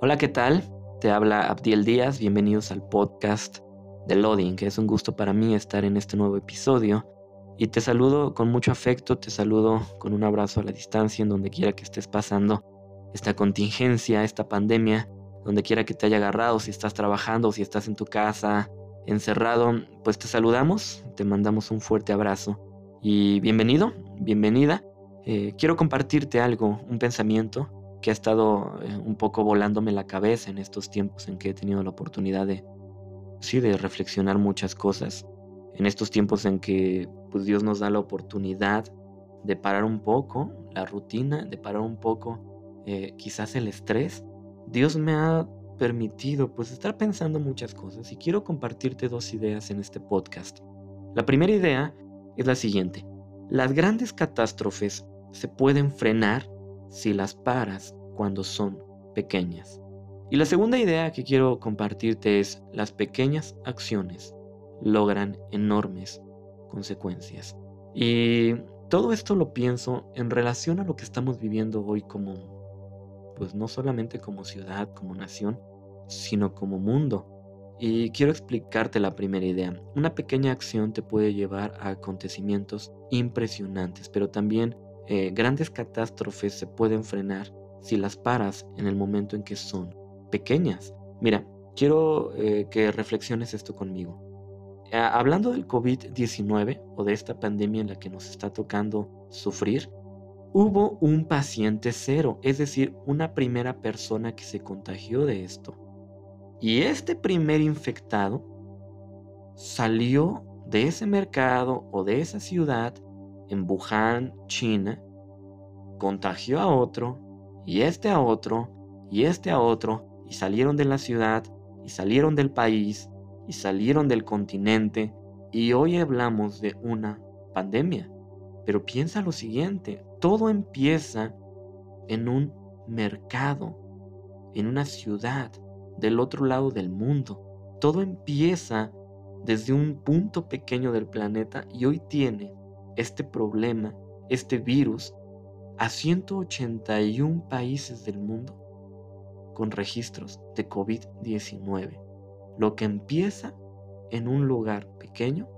Hola, ¿qué tal? Te habla Abdiel Díaz, bienvenidos al podcast de Loading, que es un gusto para mí estar en este nuevo episodio. Y te saludo con mucho afecto, te saludo con un abrazo a la distancia en donde quiera que estés pasando esta contingencia, esta pandemia, donde quiera que te haya agarrado, si estás trabajando, si estás en tu casa, encerrado, pues te saludamos, te mandamos un fuerte abrazo y bienvenido, bienvenida. Eh, quiero compartirte algo, un pensamiento que ha estado eh, un poco volándome la cabeza en estos tiempos en que he tenido la oportunidad de, sí, de reflexionar muchas cosas. En estos tiempos en que pues, Dios nos da la oportunidad de parar un poco la rutina, de parar un poco eh, quizás el estrés. Dios me ha permitido pues estar pensando muchas cosas y quiero compartirte dos ideas en este podcast. La primera idea es la siguiente. Las grandes catástrofes se pueden frenar si las paras cuando son pequeñas. Y la segunda idea que quiero compartirte es las pequeñas acciones logran enormes consecuencias. Y todo esto lo pienso en relación a lo que estamos viviendo hoy como, pues no solamente como ciudad, como nación, sino como mundo. Y quiero explicarte la primera idea. Una pequeña acción te puede llevar a acontecimientos impresionantes, pero también eh, grandes catástrofes se pueden frenar si las paras en el momento en que son pequeñas. Mira, quiero eh, que reflexiones esto conmigo. hablando del COVID-19 o de esta pandemia en la que nos está tocando sufrir, hubo un paciente cero, es decir, una primera persona que se contagió de esto. Y este primer infectado salió de ese mercado o de esa ciudad en Wuhan, China, contagió a otro, y este a otro, y este a otro, y salieron de la ciudad, y salieron del país, y salieron del continente, y hoy hablamos de una pandemia. Pero piensa lo siguiente, todo empieza en un mercado, en una ciudad, del otro lado del mundo. Todo empieza desde un punto pequeño del planeta y hoy tiene este problema, este virus, a 181 países del mundo con registros de COVID-19. Lo que empieza en un lugar pequeño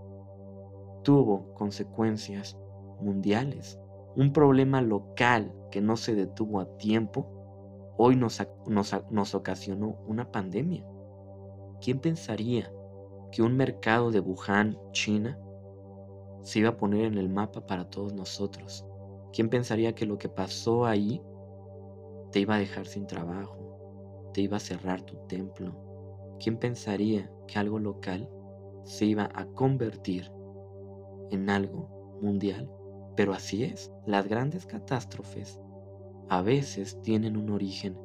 tuvo consecuencias mundiales. Un problema local que no se detuvo a tiempo, hoy nos, ocasionó una pandemia. ¿Quién pensaría que un mercado de Wuhan, China, se iba a poner en el mapa para todos nosotros. ¿Quién pensaría que lo que pasó ahí te iba a dejar sin trabajo? Te iba a cerrar tu templo. ¿Quién pensaría que algo local se iba a convertir en algo mundial? Pero así es, las grandes catástrofes a veces tienen un origen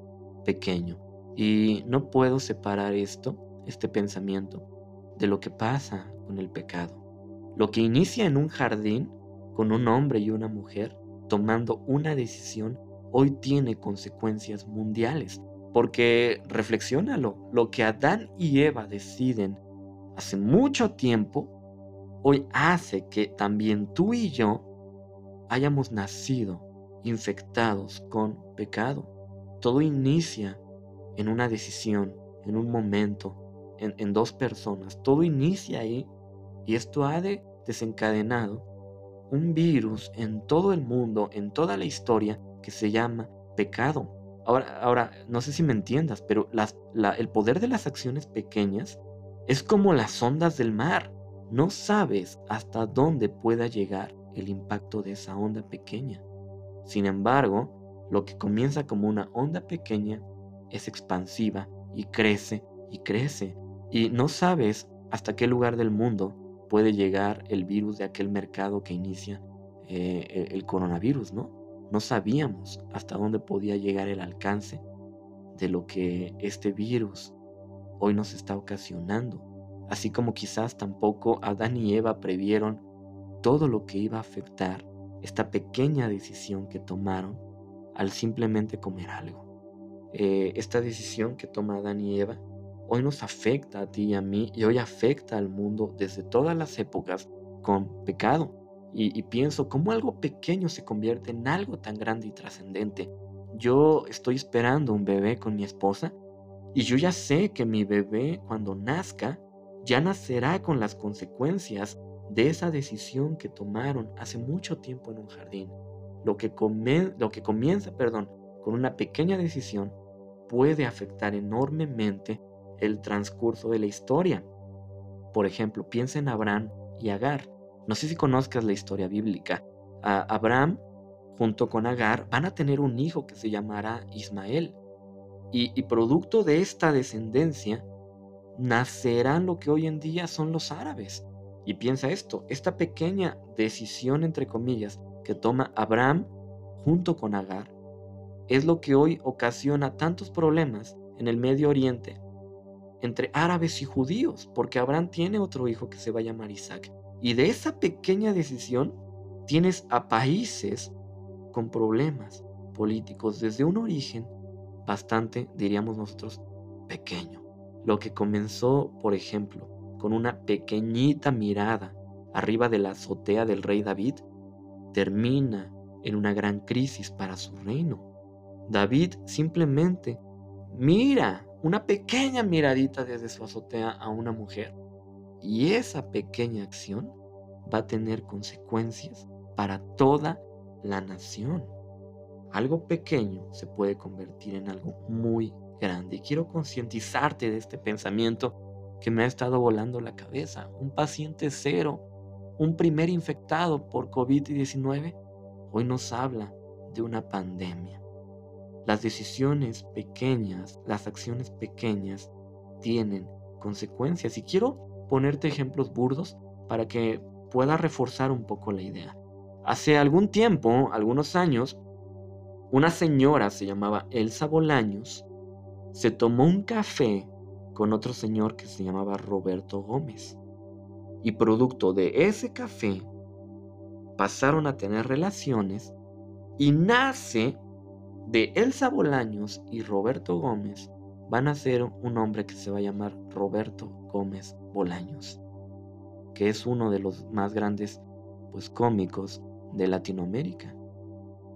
pequeño. Y no puedo separar esto, este pensamiento, de lo que pasa con el pecado. Lo que inicia en un jardín con un hombre y una mujer tomando una decisión hoy tiene consecuencias mundiales. Porque reflexiónalo, lo que Adán y Eva deciden hace mucho tiempo, hoy hace que también tú y yo hayamos nacido infectados con pecado. Todo inicia en una decisión, en un momento, en, en dos personas. Todo inicia ahí y esto ha desencadenado un virus en todo el mundo, en toda la historia, que se llama pecado. Ahora, ahora no sé si me entiendas, pero el poder de las acciones pequeñas es como las ondas del mar. No sabes hasta dónde pueda llegar el impacto de esa onda pequeña. Sin embargo, lo que comienza como una onda pequeña es expansiva y crece y crece. Y no sabes hasta qué lugar del mundo puede llegar el virus de aquel mercado que inicia eh, e, el coronavirus, ¿no? No sabíamos hasta dónde podía llegar el alcance de lo que este virus hoy nos está ocasionando. Así como quizás tampoco Adán y Eva previeron todo lo que iba a afectar esta pequeña decisión que tomaron al simplemente comer algo. Eh, esta decisión que toma Adán y Eva hoy nos afecta a ti y a mí y hoy afecta al mundo desde todas las épocas con pecado. Y, pienso cómo algo pequeño se convierte en algo tan grande y trascendente. Yo estoy esperando un bebé con mi esposa Y yo ya sé que mi bebé cuando nazca ya nacerá con las consecuencias de esa decisión que tomaron hace mucho tiempo en un jardín. Lo que, lo que comienza perdón, con una pequeña decisión puede afectar enormemente el transcurso de la historia. Por ejemplo, piensa en Abraham y Agar. No sé si conozcas la historia bíblica. Abraham junto con Agar van a tener un hijo que se llamará Ismael. y producto de esta descendencia nacerán lo que hoy en día son los árabes. Y piensa esto, esta pequeña decisión, entre comillas, que toma Abraham junto con Agar, es lo que hoy ocasiona tantos problemas en el Medio Oriente entre árabes y judíos, porque Abraham tiene otro hijo que se va a llamar Isaac. Y de esa pequeña decisión tienes a países con problemas políticos desde un origen bastante, diríamos nosotros, pequeño. Lo que comenzó, por ejemplo, con una pequeñita mirada arriba de la azotea del rey David, termina en una gran crisis para su reino. David simplemente mira una pequeña miradita desde su azotea a una mujer y esa pequeña acción va a tener consecuencias para toda la nación. Algo pequeño se puede convertir en algo muy grande. Y quiero concientizarte de este pensamiento que me ha estado volando la cabeza. Un paciente cero, un primer infectado por COVID-19, hoy nos habla de una pandemia. Las decisiones pequeñas, las acciones pequeñas tienen consecuencias. Y quiero ponerte ejemplos burdos para que pueda reforzar un poco la idea. Hace algún tiempo, algunos años, una señora se llamaba Elsa Bolaños, se tomó un café con otro señor que se llamaba Roberto Gómez. Y producto de ese café, pasaron a tener relaciones y nace de Elsa Bolaños y Roberto Gómez, van a ser un hombre que se va a llamar Roberto Gómez Bolaños, que es uno de los más grandes pues cómicos de Latinoamérica.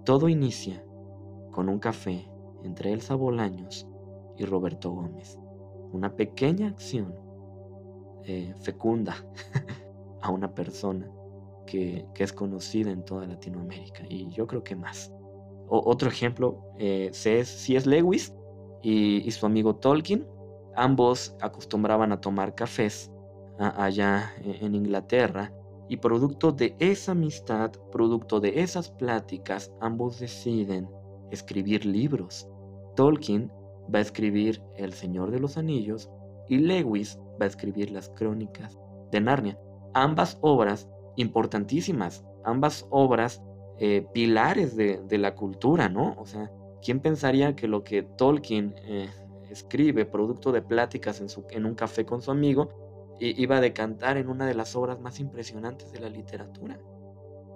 Todo inicia con un café entre Elsa Bolaños y Roberto Gómez. Una pequeña acción eh, fecunda a una persona que, es conocida en toda Latinoamérica y yo creo que más. Otro ejemplo, eh, es Lewis y, su amigo Tolkien, ambos acostumbraban a tomar cafés allá e, en Inglaterra y producto de esa amistad, producto de esas pláticas, ambos deciden escribir libros. Tolkien va a escribir El Señor de los Anillos y Lewis va a escribir las Crónicas de Narnia. Ambas obras importantísimas, ambas obras eh, pilares de, la cultura, ¿no? O sea, ¿quién pensaría que lo que Tolkien eh, escribe, producto de pláticas en, un café con su amigo, iba a decantar en una de las obras más impresionantes de la literatura?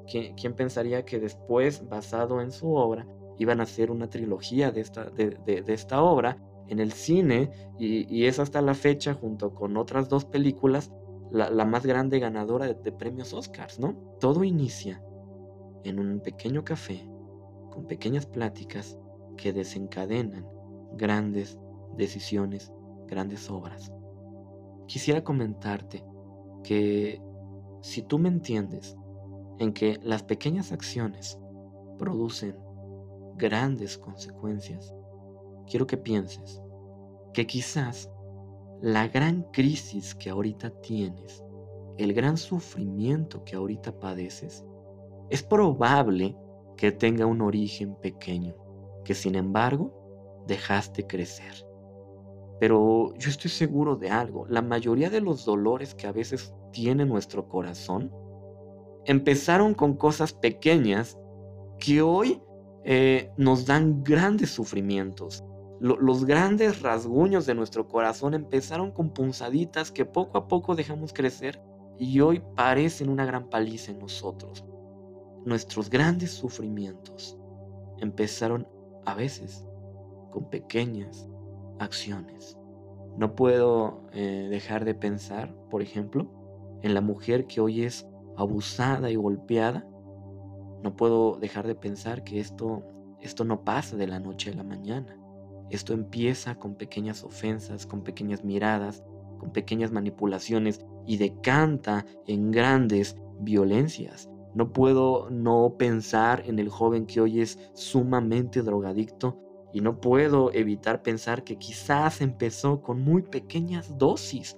¿Quién pensaría que después, basado en su obra, iban a hacer una trilogía de esta, de, esta obra en el cine y, es hasta la fecha, junto con otras dos películas, la, más grande ganadora de, premios Oscars, ¿no? Todo inicia en un pequeño café, con pequeñas pláticas que desencadenan grandes decisiones, grandes obras. Quisiera comentarte que si tú me entiendes en que las pequeñas acciones producen grandes consecuencias, quiero que pienses que quizás la gran crisis que ahorita tienes, el gran sufrimiento que ahorita padeces, es probable que tenga un origen pequeño, que sin embargo dejaste crecer. Pero yo estoy seguro de algo, la mayoría de los dolores que a veces tiene nuestro corazón empezaron con cosas pequeñas que hoy eh, nos dan grandes sufrimientos. los grandes rasguños de nuestro corazón empezaron con punzaditas que poco a poco dejamos crecer y hoy parecen una gran paliza en nosotros. Nuestros grandes sufrimientos empezaron a veces con pequeñas acciones. No puedo eh, dejar de pensar, por ejemplo, en la mujer que hoy es abusada y golpeada no puedo dejar de pensar que esto, esto no pasa de la noche a la mañana. Esto empieza con pequeñas ofensas, con pequeñas miradas, con pequeñas manipulaciones y decanta en grandes violencias. No puedo no pensar en el joven que hoy es sumamente drogadicto y no puedo evitar pensar que quizás empezó con muy pequeñas dosis.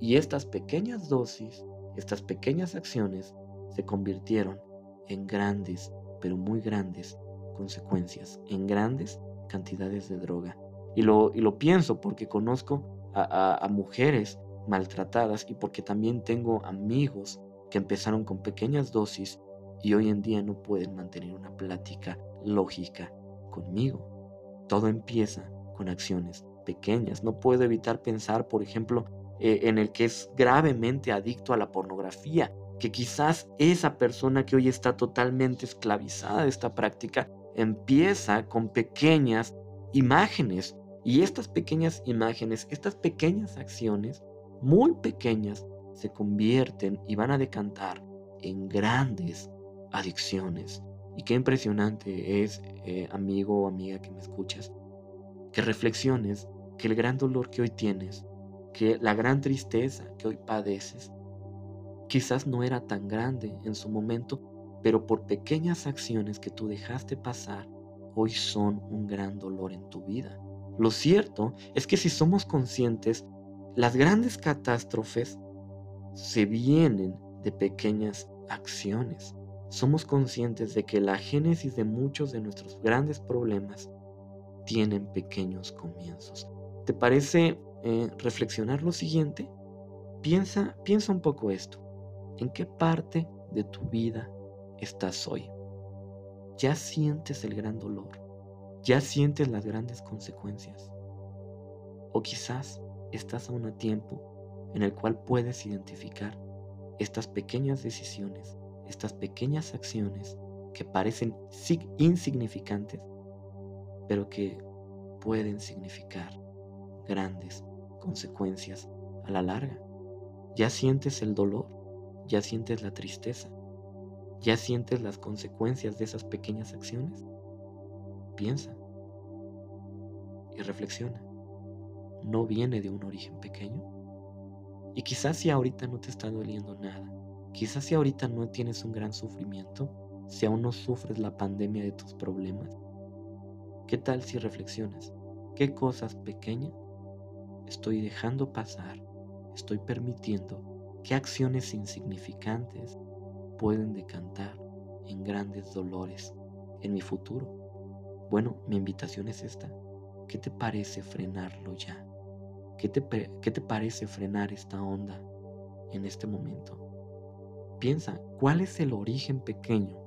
Y estas pequeñas dosis, estas pequeñas acciones se convirtieron en grandes, pero muy grandes consecuencias, en grandes cantidades de droga. Y lo, y lo pienso porque conozco a, mujeres maltratadas y porque también tengo amigos empezaron con pequeñas dosis y hoy en día no pueden mantener una plática lógica conmigo. Todo empieza con acciones pequeñas. No puedo evitar pensar, por ejemplo, eh, en el que es gravemente adicto a la pornografía, que quizás esa persona que hoy está totalmente esclavizada de esta práctica empieza con pequeñas imágenes y estas pequeñas imágenes, estas pequeñas acciones, muy pequeñas, se convierten y van a decantar en grandes adicciones. Y qué impresionante es, eh, amigo o amiga que me escuchas, que reflexiones que el gran dolor que hoy tienes, que la gran tristeza que hoy padeces, quizás no era tan grande en su momento, pero por pequeñas acciones que tú dejaste pasar, hoy son un gran dolor en tu vida. Lo cierto es que si somos conscientes, las grandes catástrofes se vienen de pequeñas acciones. Somos conscientes de que la génesis de muchos de nuestros grandes problemas tienen pequeños comienzos. ¿Te parece eh, reflexionar lo siguiente? Piensa, piensa un poco esto. ¿En qué parte de tu vida estás hoy? ¿Ya sientes el gran dolor? ¿Ya sientes las grandes consecuencias? O quizás estás aún a tiempo en el cual puedes identificar estas pequeñas decisiones, estas pequeñas acciones que parecen insignificantes, pero que pueden significar grandes consecuencias a la larga. Ya sientes el dolor, ya sientes la tristeza, ya sientes las consecuencias de esas pequeñas acciones. Piensa y reflexiona. ¿No viene de un origen pequeño? Y quizás si ahorita no te está doliendo nada, quizás si ahorita no tienes un gran sufrimiento, si aún no sufres la pandemia de tus problemas, ¿qué tal si reflexionas? ¿Qué cosas pequeñas estoy dejando pasar, estoy permitiendo que acciones insignificantes pueden decantar en grandes dolores en mi futuro. Bueno, mi invitación es esta. ¿Qué te parece frenarlo ya? ¿Qué te, ¿Qué te parece frenar esta onda en este momento? Piensa, ¿cuál es el origen pequeño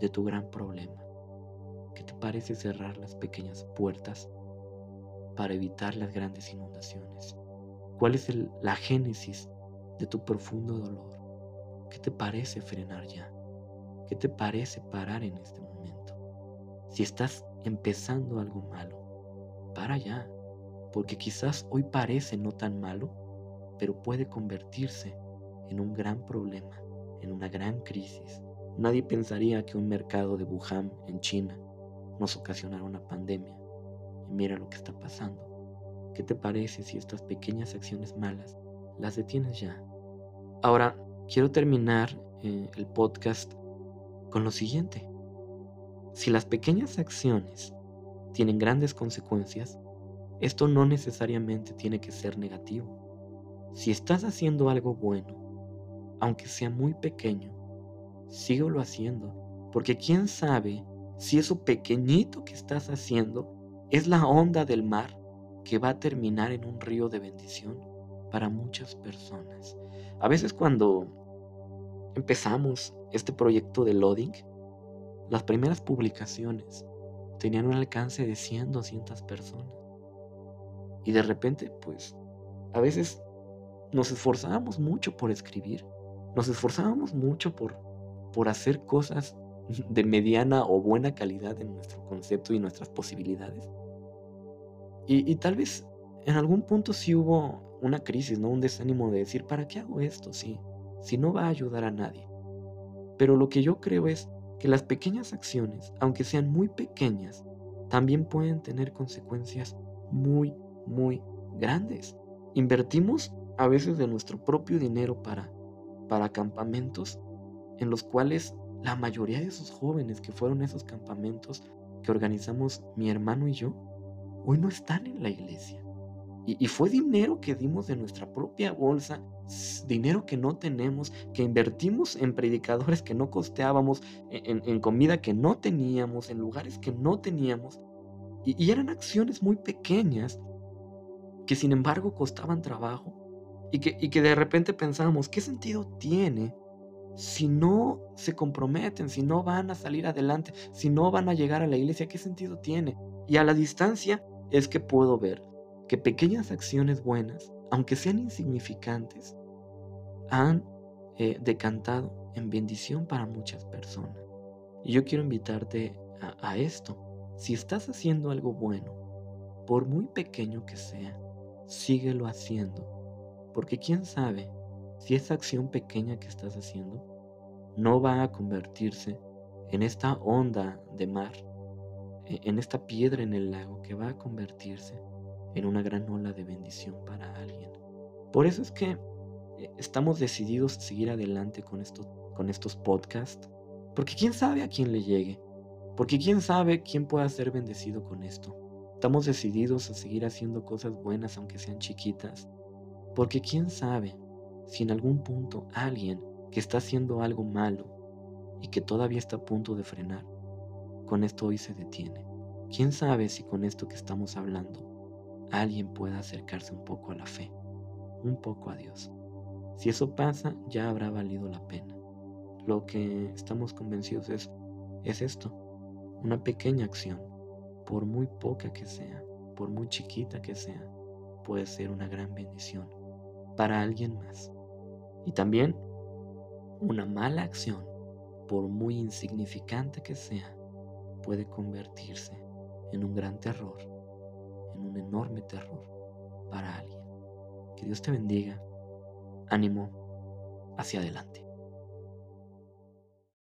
de tu gran problema? ¿Qué te parece cerrar las pequeñas puertas para evitar las grandes inundaciones? ¿Cuál es la génesis de tu profundo dolor? ¿Qué te parece frenar ya? ¿Qué te parece parar en este momento? Si estás empezando algo malo, para ya, porque quizás hoy parece no tan malo, pero puede convertirse en un gran problema, en una gran crisis. Nadie pensaría que un mercado de Wuhan en China nos ocasionara una pandemia y mira lo que está pasando. ¿Qué te parece si estas pequeñas acciones malas las detienes ya? Ahora, quiero terminar eh, el podcast con lo siguiente. Si las pequeñas acciones tienen grandes consecuencias, esto no necesariamente tiene que ser negativo. Si estás haciendo algo bueno, aunque sea muy pequeño, síguelo haciendo, porque quién sabe si eso pequeñito que estás haciendo es la onda del mar que va a terminar en un río de bendición para muchas personas. A veces cuando empezamos este proyecto de loading, las primeras publicaciones tenían un alcance de 100, 200 personas. Y de repente, pues, a veces nos esforzábamos mucho por escribir, nos esforzábamos mucho por, por hacer cosas de mediana o buena calidad en nuestro concepto y nuestras posibilidades. Y, tal vez en algún punto sí hubo una crisis, ¿no? Un desánimo de decir, ¿para qué hago esto? Si, si no va a ayudar a nadie. Pero lo que yo creo es que las pequeñas acciones, aunque sean muy pequeñas, también pueden tener consecuencias muy, muy grandes. Invertimos a veces de nuestro propio dinero para, para campamentos en los cuales la mayoría de esos jóvenes que fueron esos campamentos que organizamos mi hermano y yo, hoy no están en la iglesia. Y, fue dinero que dimos de nuestra propia bolsa, dinero que no tenemos, que invertimos en predicadores que no costeábamos, e, en, comida que no teníamos, en lugares que no teníamos. Y, y eran acciones muy pequeñas que sin embargo costaban trabajo y que, y que de repente pensábamos, ¿qué sentido tiene si no se comprometen, si no van a salir adelante, si no van a llegar a la iglesia, ¿qué sentido tiene? Y a la distancia es que puedo ver que pequeñas acciones buenas, aunque sean insignificantes, han eh, decantado en bendición para muchas personas. Y yo quiero invitarte a esto. Si estás haciendo algo bueno, por muy pequeño que sea, síguelo haciendo. Porque quién sabe si esa acción pequeña que estás haciendo no va a convertirse en esta onda de mar, e, en esta piedra en el lago que va a convertirse en una gran ola de bendición para alguien. Por eso es que eh, estamos decididos a seguir adelante con, esto, con estos podcasts, porque quién sabe a quién le llegue, porque quién sabe quién pueda ser bendecido con esto. Estamos decididos a seguir haciendo cosas buenas aunque sean chiquitas, porque quién sabe si en algún punto alguien que está haciendo algo malo y que todavía está a punto de frenar, con esto hoy se detiene. ¿Quién sabe si con esto que estamos hablando alguien pueda acercarse un poco a la fe, un poco a Dios? Si eso pasa, ya habrá valido la pena. Lo que estamos convencidos es, es esto, una pequeña acción, por muy poca que sea, por muy chiquita que sea, puede ser una gran bendición para alguien más. Y también una mala acción, por muy insignificante que sea, puede convertirse en un gran terror, en un enorme terror para alguien. Que Dios te bendiga. Ánimo hacia adelante.